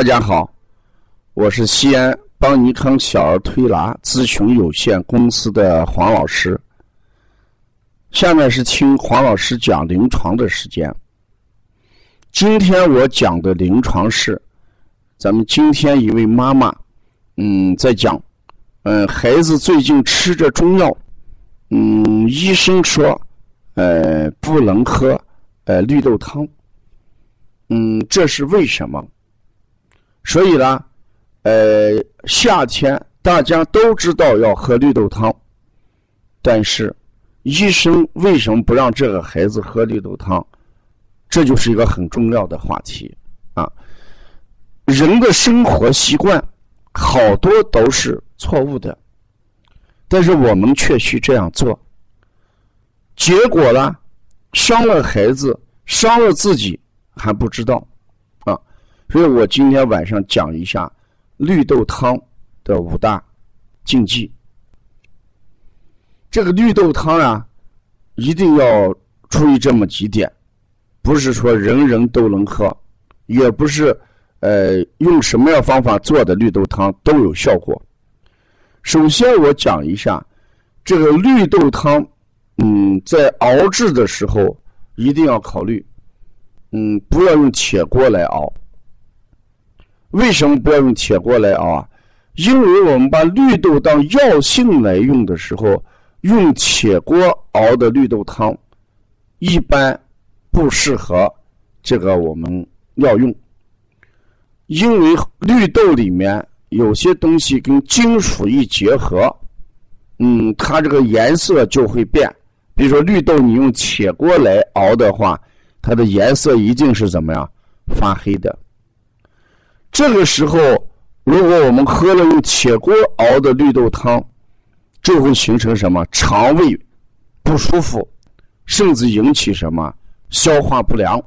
大家好，我是西安邦尼康小儿推拿咨询有限公司的黄老师。下面是听黄老师讲临床的时间。今天我讲的临床是，咱们今天一位妈妈，嗯，在讲，嗯，孩子最近吃着中药，嗯，医生说，呃，不能喝，呃，绿豆汤，嗯，这是为什么？所以呢，呃，夏天大家都知道要喝绿豆汤，但是医生为什么不让这个孩子喝绿豆汤？这就是一个很重要的话题啊。人的生活习惯好多都是错误的，但是我们却需这样做，结果呢，伤了孩子，伤了自己还不知道。所以我今天晚上讲一下绿豆汤的五大禁忌。这个绿豆汤啊，一定要注意这么几点，不是说人人都能喝，也不是呃用什么样方法做的绿豆汤都有效果。首先我讲一下这个绿豆汤，嗯，在熬制的时候一定要考虑，嗯，不要用铁锅来熬。为什么不要用铁锅来熬啊？因为我们把绿豆当药性来用的时候，用铁锅熬的绿豆汤，一般不适合这个我们要用。因为绿豆里面有些东西跟金属一结合，嗯，它这个颜色就会变。比如说绿豆，你用铁锅来熬的话，它的颜色一定是怎么样？发黑的。这个时候，如果我们喝了用铁锅熬的绿豆汤，就会形成什么肠胃不舒服，甚至引起什么消化不良，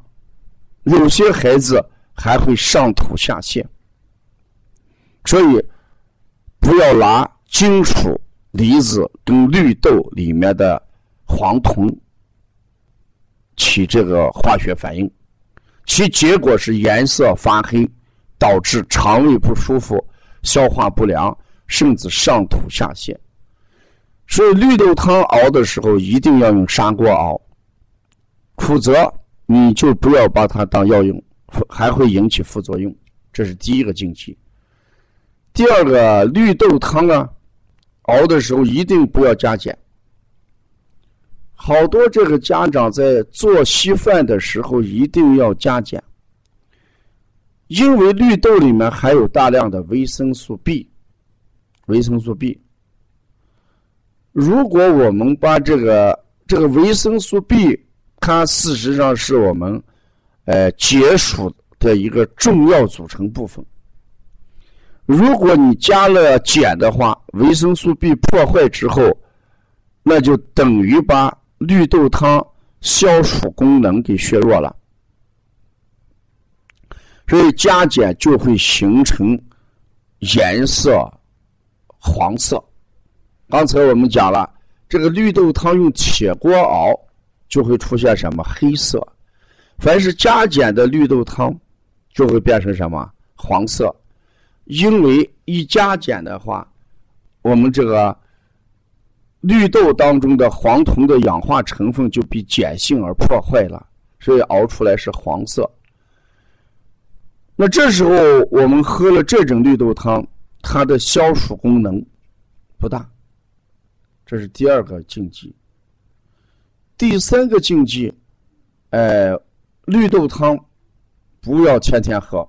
有些孩子还会上吐下泻。所以，不要拿金属离子跟绿豆里面的黄酮起这个化学反应，其结果是颜色发黑。导致肠胃不舒服、消化不良，甚至上吐下泻。所以绿豆汤熬的时候一定要用砂锅熬，否则你就不要把它当药用，还会引起副作用。这是第一个禁忌。第二个，绿豆汤啊，熬的时候一定不要加碱。好多这个家长在做稀饭的时候一定要加碱。因为绿豆里面含有大量的维生素 B，维生素 B。如果我们把这个这个维生素 B，它事实上是我们呃解暑的一个重要组成部分。如果你加了碱的话，维生素 B 破坏之后，那就等于把绿豆汤消暑功能给削弱了。所以加碱就会形成颜色黄色。刚才我们讲了，这个绿豆汤用铁锅熬就会出现什么黑色。凡是加碱的绿豆汤就会变成什么黄色。因为一加碱的话，我们这个绿豆当中的黄酮的氧化成分就被碱性而破坏了，所以熬出来是黄色。那这时候我们喝了这种绿豆汤，它的消暑功能不大。这是第二个禁忌。第三个禁忌，哎，绿豆汤不要天天喝。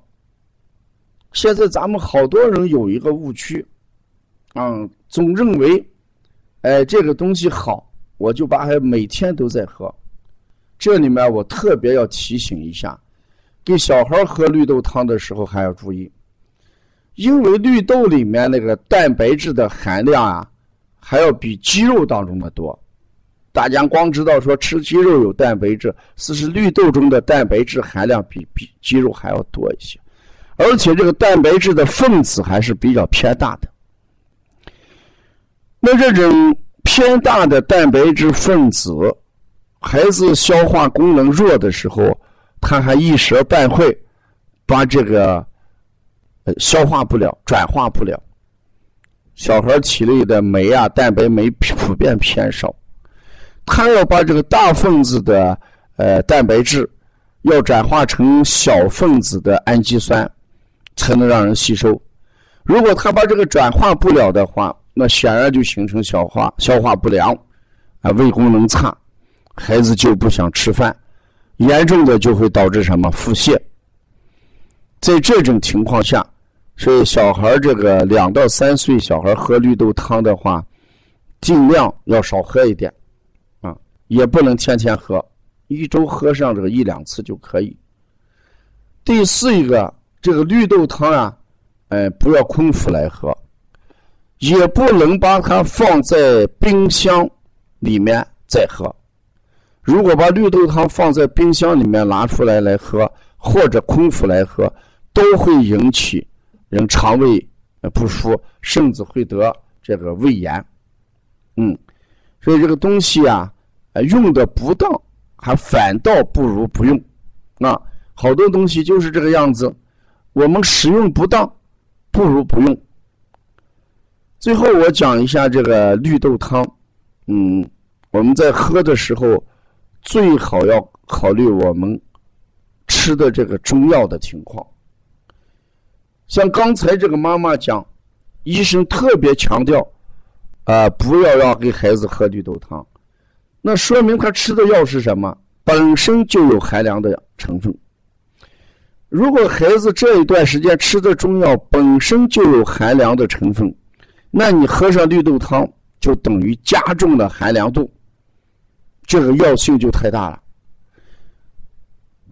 现在咱们好多人有一个误区，嗯，总认为，哎，这个东西好，我就把它每天都在喝。这里面我特别要提醒一下。给小孩喝绿豆汤的时候还要注意，因为绿豆里面那个蛋白质的含量啊，还要比鸡肉当中的多。大家光知道说吃鸡肉有蛋白质，其实绿豆中的蛋白质含量比比鸡肉还要多一些，而且这个蛋白质的分子还是比较偏大的。那这种偏大的蛋白质分子，孩子消化功能弱的时候。他还一时半会把这个呃消化不了，转化不了。小孩体内的酶啊，蛋白酶普遍偏少，他要把这个大分子的呃蛋白质要转化成小分子的氨基酸，才能让人吸收。如果他把这个转化不了的话，那显然就形成消化消化不良，啊，胃功能差，孩子就不想吃饭，严重的就会导致什么腹泻。在这种情况下。所以，小孩这个两到三岁小孩喝绿豆汤的话，尽量要少喝一点，啊，也不能天天喝，一周喝上这个一两次就可以。第四一个，这个绿豆汤啊，哎，不要空腹来喝，也不能把它放在冰箱里面再喝。如果把绿豆汤放在冰箱里面拿出来来喝，或者空腹来喝，都会引起。人肠胃不舒，甚至会得这个胃炎。嗯，所以这个东西啊，用的不当，还反倒不如不用。啊，好多东西就是这个样子，我们使用不当，不如不用。最后我讲一下这个绿豆汤。嗯，我们在喝的时候，最好要考虑我们吃的这个中药的情况。像刚才这个妈妈讲，医生特别强调，啊，不要让给孩子喝绿豆汤，那说明他吃的药是什么？本身就有寒凉的成分。如果孩子这一段时间吃的中药本身就有寒凉的成分，那你喝上绿豆汤就等于加重了寒凉度，这个药性就太大了。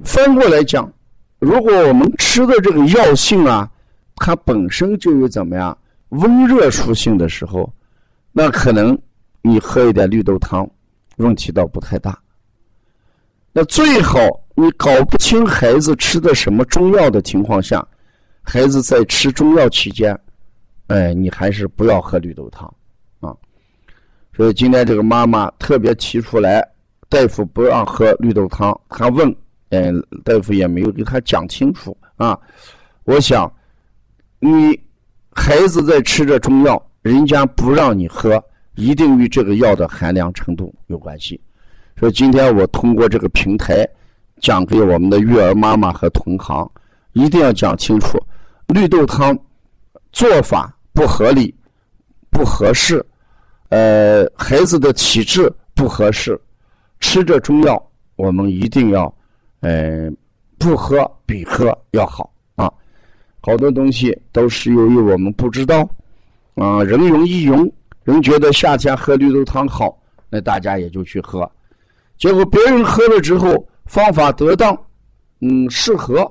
翻过来讲，如果我们吃的这个药性啊，它本身就有怎么样温热属性的时候，那可能你喝一点绿豆汤，问题倒不太大。那最好你搞不清孩子吃的什么中药的情况下，孩子在吃中药期间，哎，你还是不要喝绿豆汤。所以今天这个妈妈特别提出来，大夫不让喝绿豆汤，她问，嗯，大夫也没有给她讲清楚啊。我想。你孩子在吃着中药，人家不让你喝，一定与这个药的寒凉程度有关系。所以今天我通过这个平台讲给我们的育儿妈妈和同行，一定要讲清楚，绿豆汤做法不合理、不合适，呃，孩子的体质不合适，吃着中药，我们一定要，呃，不喝比喝要好啊。好多东西都是由于我们不知道，啊，人云亦云，人觉得夏天喝绿豆汤好，那大家也就去喝，结果别人喝了之后方法得当，嗯，适合，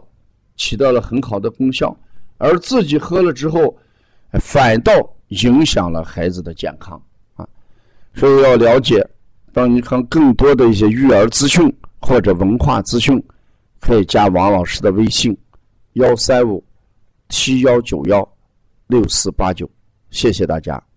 起到了很好的功效，而自己喝了之后，反倒影响了孩子的健康。所以要了解，当你看更多的一些育儿资讯或者文化资讯，可以加王老师的微信：幺三五。七幺九幺六四八九，谢谢大家。